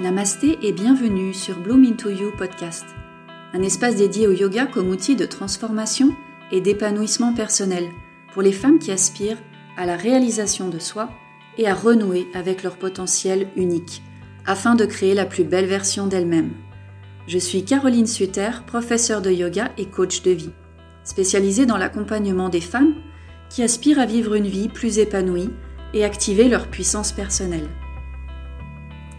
Namasté et bienvenue sur Bloom Into You podcast, un espace dédié au yoga comme outil de transformation et d'épanouissement personnel pour les femmes qui aspirent à la réalisation de soi et à renouer avec leur potentiel unique, afin de créer la plus belle version d'elles-mêmes. Je suis Caroline Suter, professeure de yoga et coach de vie, spécialisée dans l'accompagnement des femmes qui aspirent à vivre une vie plus épanouie et activer leur puissance personnelle.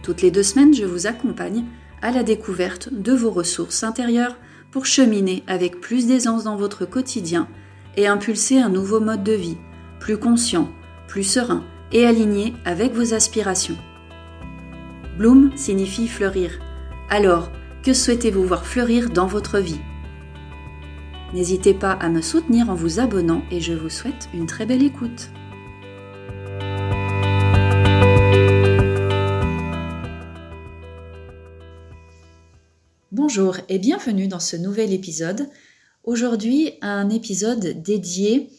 Toutes les deux semaines, je vous accompagne à la découverte de vos ressources intérieures pour cheminer avec plus d'aisance dans votre quotidien et impulser un nouveau mode de vie, plus conscient, plus serein et aligné avec vos aspirations. Bloom signifie fleurir. Alors, que souhaitez-vous voir fleurir dans votre vie? N'hésitez pas à me soutenir en vous abonnant et je vous souhaite une très belle écoute. Bonjour et bienvenue dans ce nouvel épisode. Aujourd'hui, un épisode dédié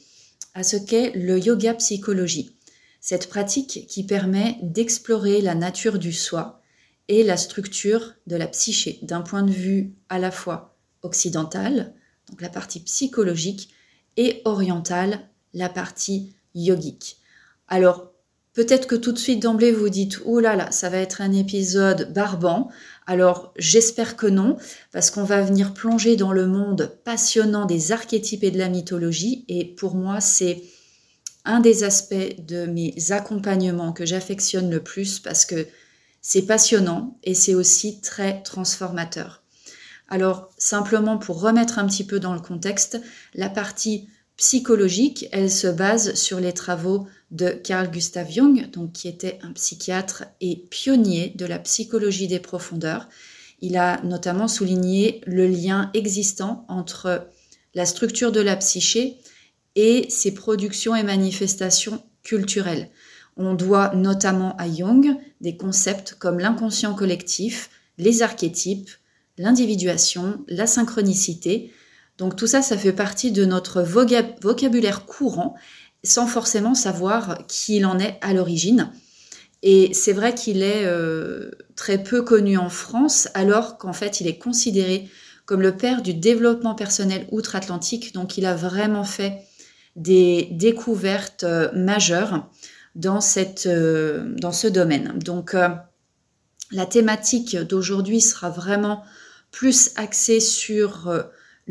à ce qu'est le yoga psychologie. Cette pratique qui permet d'explorer la nature du soi et la structure de la psyché d'un point de vue à la fois occidental, donc la partie psychologique, et oriental, la partie yogique. Alors, Peut-être que tout de suite d'emblée vous dites oh là là, ça va être un épisode barbant. Alors j'espère que non, parce qu'on va venir plonger dans le monde passionnant des archétypes et de la mythologie. Et pour moi, c'est un des aspects de mes accompagnements que j'affectionne le plus parce que c'est passionnant et c'est aussi très transformateur. Alors simplement pour remettre un petit peu dans le contexte, la partie psychologique, elle se base sur les travaux de Carl Gustav Jung, qui était un psychiatre et pionnier de la psychologie des profondeurs. Il a notamment souligné le lien existant entre la structure de la psyché et ses productions et manifestations culturelles. On doit notamment à Jung des concepts comme l'inconscient collectif, les archétypes, l'individuation, la synchronicité. Donc tout ça, ça fait partie de notre vocabulaire courant sans forcément savoir qui il en est à l'origine. Et c'est vrai qu'il est euh, très peu connu en France, alors qu'en fait il est considéré comme le père du développement personnel outre-Atlantique. Donc il a vraiment fait des découvertes euh, majeures dans, cette, euh, dans ce domaine. Donc la thématique d'aujourd'hui sera vraiment plus axée sur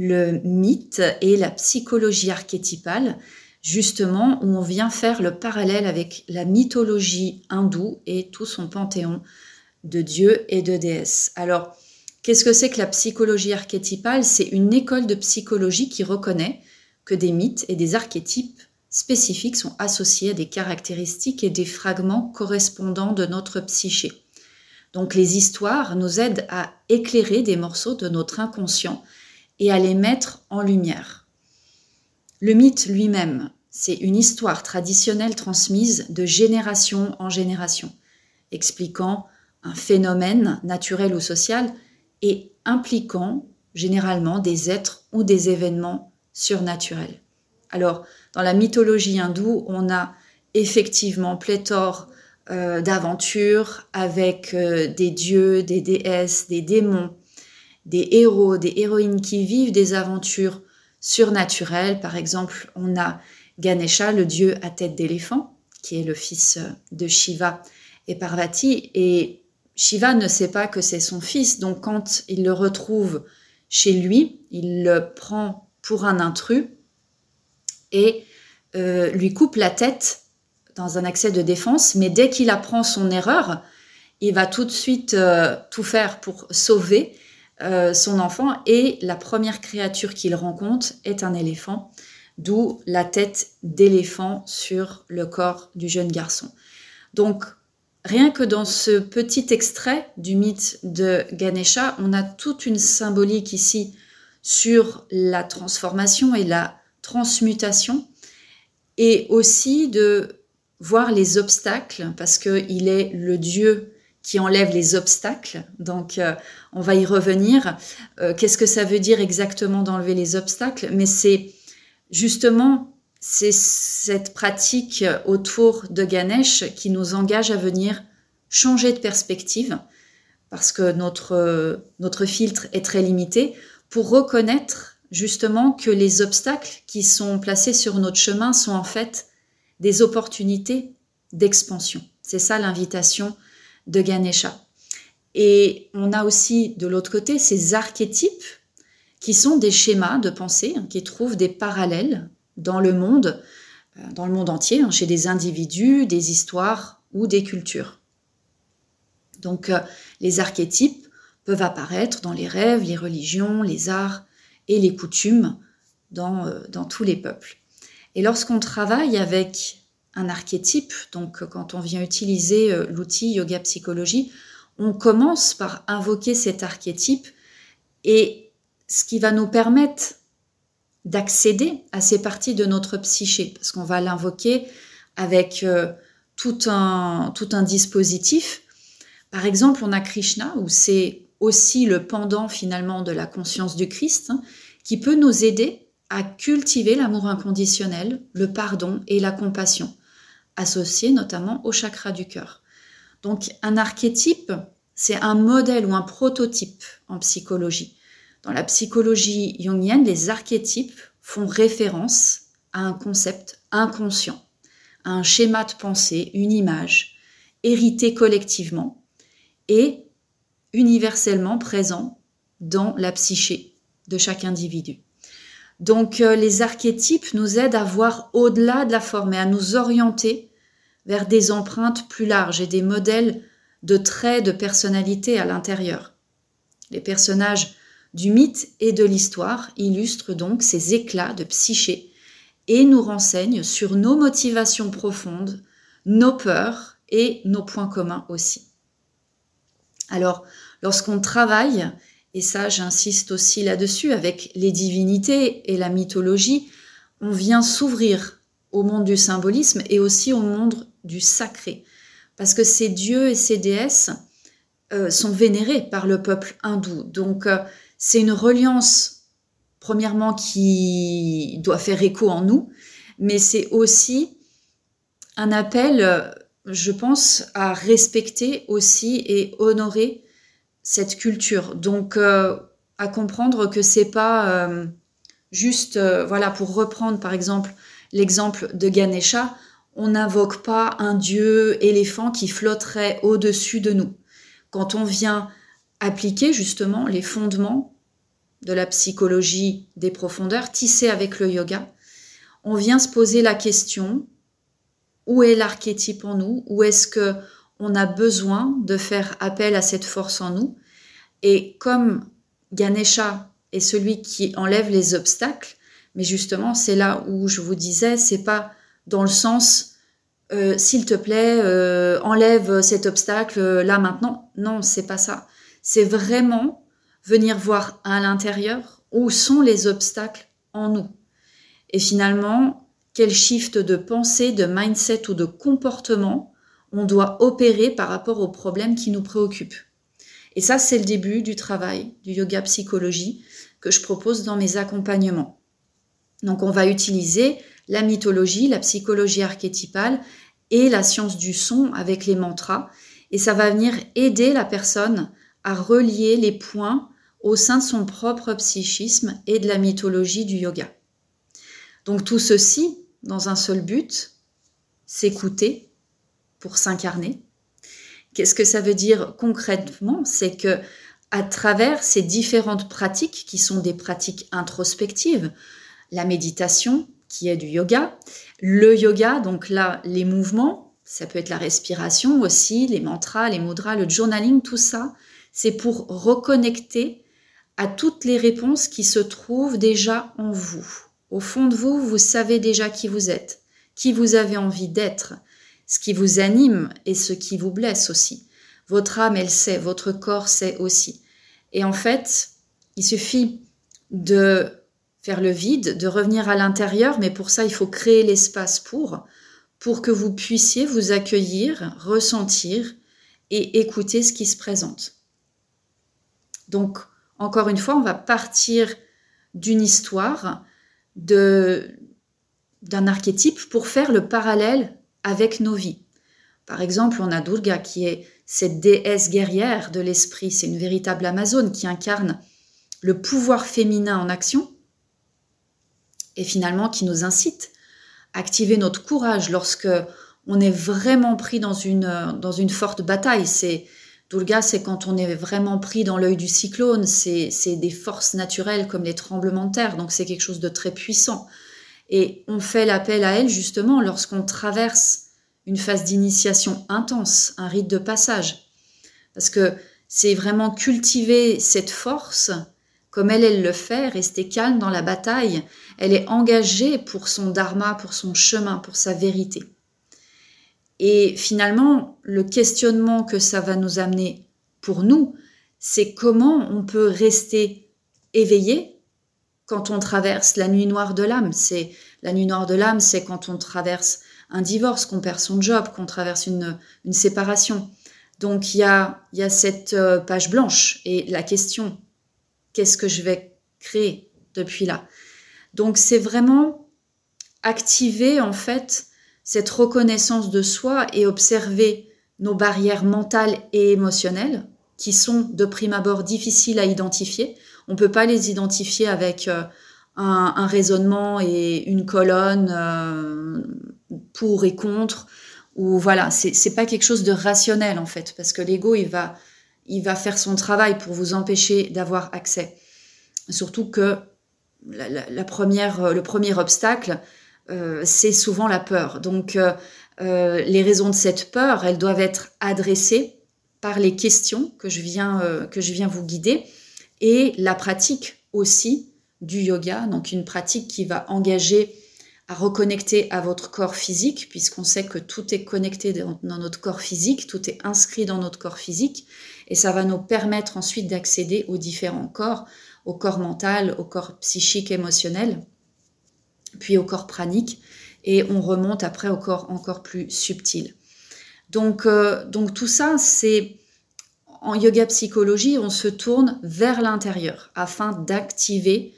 le mythe et la psychologie archétypale justement où on vient faire le parallèle avec la mythologie hindoue et tout son panthéon de dieux et de déesses. Alors, qu'est-ce que c'est que la psychologie archétypale? C'est une école de psychologie qui reconnaît que des mythes et des archétypes spécifiques sont associés à des caractéristiques et des fragments correspondants de notre psyché. Donc les histoires nous aident à éclairer des morceaux de notre inconscient et à les mettre en lumière. Le mythe lui-même, c'est une histoire traditionnelle transmise de génération en génération, expliquant un phénomène naturel ou social et impliquant généralement des êtres ou des événements surnaturels. Alors, dans la mythologie hindoue, on a effectivement pléthore euh, d'aventures avec euh, des dieux, des déesses, des démons, des héros, des héroïnes qui vivent des aventures surnaturel. Par exemple, on a Ganesha, le dieu à tête d'éléphant, qui est le fils de Shiva et Parvati. Et Shiva ne sait pas que c'est son fils, donc quand il le retrouve chez lui, il le prend pour un intrus et euh, lui coupe la tête dans un accès de défense, mais dès qu'il apprend son erreur, il va tout de suite euh, tout faire pour sauver euh, son enfant et la première créature qu'il rencontre est un éléphant, d'où la tête d'éléphant sur le corps du jeune garçon. Donc, rien que dans ce petit extrait du mythe de Ganesha, on a toute une symbolique ici sur la transformation et la transmutation, et aussi de voir les obstacles, parce qu'il est le Dieu qui enlève les obstacles. Donc, euh, on va y revenir. Euh, qu'est-ce que ça veut dire exactement d'enlever les obstacles? Mais c'est justement c'est cette pratique autour de Ganesh qui nous engage à venir changer de perspective parce que notre, notre filtre est très limité, pour reconnaître justement que les obstacles qui sont placés sur notre chemin sont en fait des opportunités d'expansion. C'est ça l'invitation de Ganesha. Et on a aussi de l'autre côté ces archétypes qui sont des schémas de pensée hein, qui trouvent des parallèles dans le monde, euh, dans le monde entier, hein, chez des individus, des histoires ou des cultures. Donc euh, les archétypes peuvent apparaître dans les rêves, les religions, les arts et les coutumes dans, euh, dans tous les peuples. Et lorsqu'on travaille avec un archétype, donc quand on vient utiliser l'outil yoga psychologie, on commence par invoquer cet archétype et ce qui va nous permettre d'accéder à ces parties de notre psyché, parce qu'on va l'invoquer avec euh, tout, un, tout un dispositif. Par exemple, on a Krishna, où c'est aussi le pendant finalement de la conscience du Christ, hein, qui peut nous aider à cultiver l'amour inconditionnel, le pardon et la compassion, associés notamment au chakra du cœur. Donc un archétype, c'est un modèle ou un prototype en psychologie. Dans la psychologie jungienne, les archétypes font référence à un concept inconscient, à un schéma de pensée, une image, hérité collectivement et universellement présent dans la psyché de chaque individu. Donc euh, les archétypes nous aident à voir au-delà de la forme et à nous orienter vers des empreintes plus larges et des modèles de traits de personnalité à l'intérieur. Les personnages du mythe et de l'histoire illustrent donc ces éclats de psyché et nous renseignent sur nos motivations profondes, nos peurs et nos points communs aussi. Alors, lorsqu'on travaille, et ça j'insiste aussi là-dessus, avec les divinités et la mythologie, on vient s'ouvrir au monde du symbolisme et aussi au monde du sacré. Parce que ces dieux et ces déesses euh, sont vénérés par le peuple hindou. Donc, euh, c'est une reliance, premièrement, qui doit faire écho en nous, mais c'est aussi un appel, je pense, à respecter aussi et honorer cette culture. Donc, euh, à comprendre que c'est pas euh, juste, euh, voilà, pour reprendre par exemple l'exemple de Ganesha, on n'invoque pas un dieu éléphant qui flotterait au-dessus de nous. Quand on vient appliquer justement les fondements de la psychologie des profondeurs, tissés avec le yoga, on vient se poser la question où est l'archétype en nous? Où est-ce que on a besoin de faire appel à cette force en nous? Et comme Ganesha est celui qui enlève les obstacles, mais justement c'est là où je vous disais, c'est pas dans le sens euh, s'il te plaît, euh, enlève cet obstacle euh, là maintenant. Non, c'est pas ça. C'est vraiment venir voir à l'intérieur où sont les obstacles en nous. Et finalement, quel shift de pensée, de mindset ou de comportement on doit opérer par rapport aux problèmes qui nous préoccupent. Et ça, c'est le début du travail du yoga psychologie que je propose dans mes accompagnements. Donc, on va utiliser la mythologie, la psychologie archétypale et la science du son avec les mantras. Et ça va venir aider la personne à relier les points au sein de son propre psychisme et de la mythologie du yoga. Donc tout ceci dans un seul but, s'écouter pour s'incarner. Qu'est-ce que ça veut dire concrètement? C'est que à travers ces différentes pratiques qui sont des pratiques introspectives, la méditation qui est du yoga, le yoga, donc là les mouvements, ça peut être la respiration aussi, les mantras, les mudras, le journaling, tout ça, c'est pour reconnecter à toutes les réponses qui se trouvent déjà en vous. Au fond de vous, vous savez déjà qui vous êtes, qui vous avez envie d'être, ce qui vous anime et ce qui vous blesse aussi. Votre âme, elle sait, votre corps sait aussi. Et en fait, il suffit de faire le vide, de revenir à l'intérieur, mais pour ça, il faut créer l'espace pour, pour que vous puissiez vous accueillir, ressentir et écouter ce qui se présente. Donc, encore une fois, on va partir d'une histoire, d'un archétype pour faire le parallèle avec nos vies. Par exemple, on a Durga qui est cette déesse guerrière de l'esprit, c'est une véritable Amazone qui incarne le pouvoir féminin en action et finalement qui nous incite à activer notre courage lorsque on est vraiment pris dans une, dans une forte bataille. C'est Durga, c'est quand on est vraiment pris dans l'œil du cyclone, c'est des forces naturelles comme les tremblements de terre, donc c'est quelque chose de très puissant. Et on fait l'appel à elle justement lorsqu'on traverse une phase d'initiation intense, un rite de passage. Parce que c'est vraiment cultiver cette force, comme elle, elle le fait, rester calme dans la bataille. Elle est engagée pour son dharma, pour son chemin, pour sa vérité. Et finalement, le questionnement que ça va nous amener pour nous, c'est comment on peut rester éveillé quand on traverse la nuit noire de l'âme. C'est la nuit noire de l'âme, c'est quand on traverse un divorce, qu'on perd son job, qu'on traverse une, séparation. Donc il y a, cette euh, page blanche et la question, qu'est-ce que je vais créer depuis là Donc c'est vraiment activer en fait cette reconnaissance de soi et observer nos barrières mentales et émotionnelles qui sont de prime abord difficiles à identifier. On ne peut pas les identifier avec euh, un, raisonnement et une colonne euh, pour et contre. Ou voilà, c'est pas quelque chose de rationnel en fait, parce que l'ego il va, il va faire son travail pour vous empêcher d'avoir accès. Surtout que la, première, le premier obstacle, euh, c'est souvent la peur. Donc, les raisons de cette peur, elles doivent être adressées par les questions que je viens, que je viens vous guider et la pratique aussi du yoga, donc une pratique qui va engager à reconnecter à votre corps physique, puisqu'on sait que tout est connecté dans, notre corps physique, tout est inscrit dans notre corps physique, et ça va nous permettre ensuite d'accéder aux différents corps, au corps mental, au corps psychique, émotionnel, puis au corps pranique, et on remonte après au corps encore plus subtil. Donc, euh, donc tout ça, c'est en yoga psychologie, on se tourne vers l'intérieur afin d'activer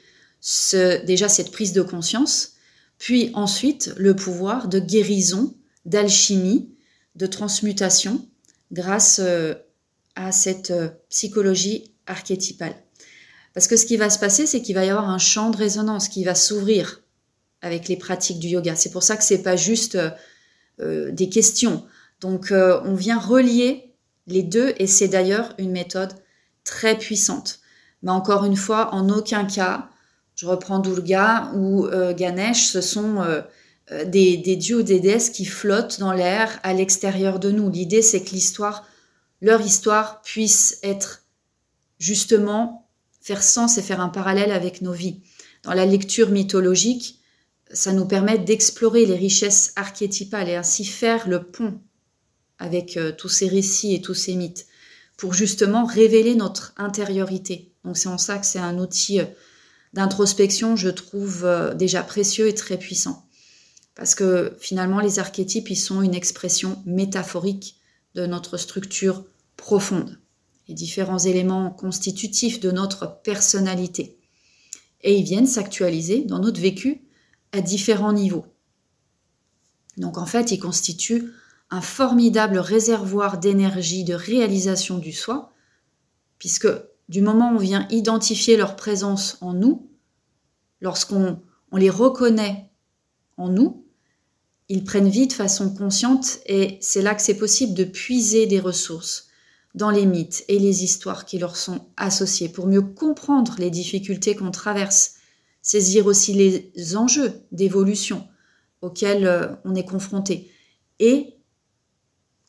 déjà cette prise de conscience, puis ensuite le pouvoir de guérison, d'alchimie, de transmutation grâce euh, à cette euh, psychologie archétypale. Parce que ce qui va se passer, c'est qu'il va y avoir un champ de résonance qui va s'ouvrir avec les pratiques du yoga. C'est pour ça que c'est pas juste euh, des questions. Donc on vient relier les deux, et c'est d'ailleurs une méthode très puissante. Mais encore une fois, en aucun cas, je reprends Durga ou euh, Ganesh, ce sont euh, euh, des, dieux ou des déesses qui flottent dans l'air à l'extérieur de nous. L'idée, c'est que l'histoire, leur histoire, puisse être justement faire sens et faire un parallèle avec nos vies. Dans la lecture mythologique, ça nous permet d'explorer les richesses archétypales et ainsi faire le pont avec tous ces récits et tous ces mythes, pour justement révéler notre intériorité. Donc c'est en ça que c'est un outil d'introspection, je trouve euh, déjà précieux et très puissant. Parce que finalement, les archétypes, ils sont une expression métaphorique de notre structure profonde, les différents éléments constitutifs de notre personnalité. Et ils viennent s'actualiser dans notre vécu à différents niveaux. Donc en fait, ils constituent un formidable réservoir d'énergie, de réalisation du soi, puisque du moment où on vient identifier leur présence en nous, lorsqu'on on les reconnaît en nous, ils prennent vie de façon consciente et c'est là que c'est possible de puiser des ressources dans les mythes et les histoires qui leur sont associées pour mieux comprendre les difficultés qu'on traverse, saisir aussi les enjeux d'évolution auxquels euh, on est confronté et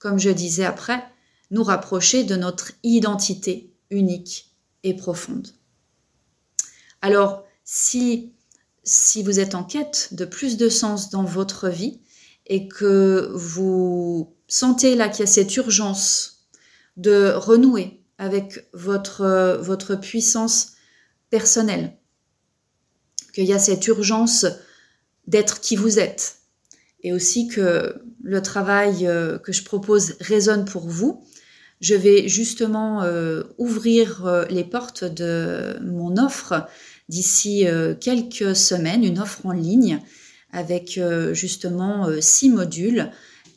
comme je disais après, nous rapprocher de notre identité unique et profonde. Alors, si, si vous êtes en quête de plus de sens dans votre vie et que vous sentez là qu'il y a cette urgence de renouer avec votre, votre puissance personnelle, qu'il y a cette urgence d'être qui vous êtes, et aussi que le travail euh, que je propose résonne pour vous, je vais justement euh, ouvrir euh, les portes de mon offre d'ici quelques semaines, une offre en ligne avec justement six modules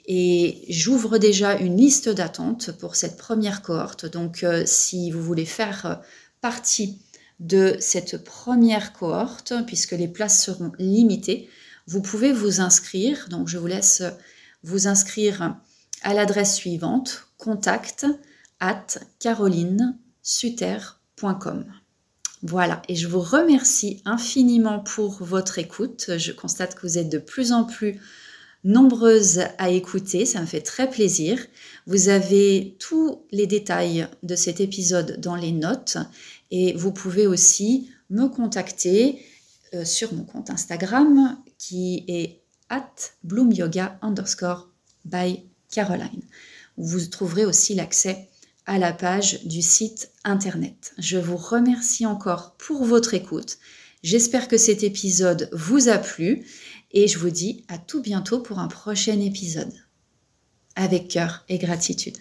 Et j'ouvre déjà une liste d'attente pour cette première cohorte. Donc euh, si vous voulez faire partie de cette première cohorte, puisque les places seront limitées, vous pouvez vous inscrire. Donc je vous laisse vous inscrire à l'adresse suivante contact at carolinesuter.com. Voilà, et je vous remercie infiniment pour votre écoute. Je constate que vous êtes de plus en plus nombreuses à écouter, ça me fait très plaisir. Vous avez tous les détails de cet épisode dans les notes et vous pouvez aussi me contacter euh, sur mon compte Instagram qui est at bloomyoga underscore by Caroline. Vous trouverez aussi l'accès à la page du site internet. Je vous remercie encore pour votre écoute. J'espère que cet épisode vous a plu et je vous dis à tout bientôt pour un prochain épisode. Avec cœur et gratitude.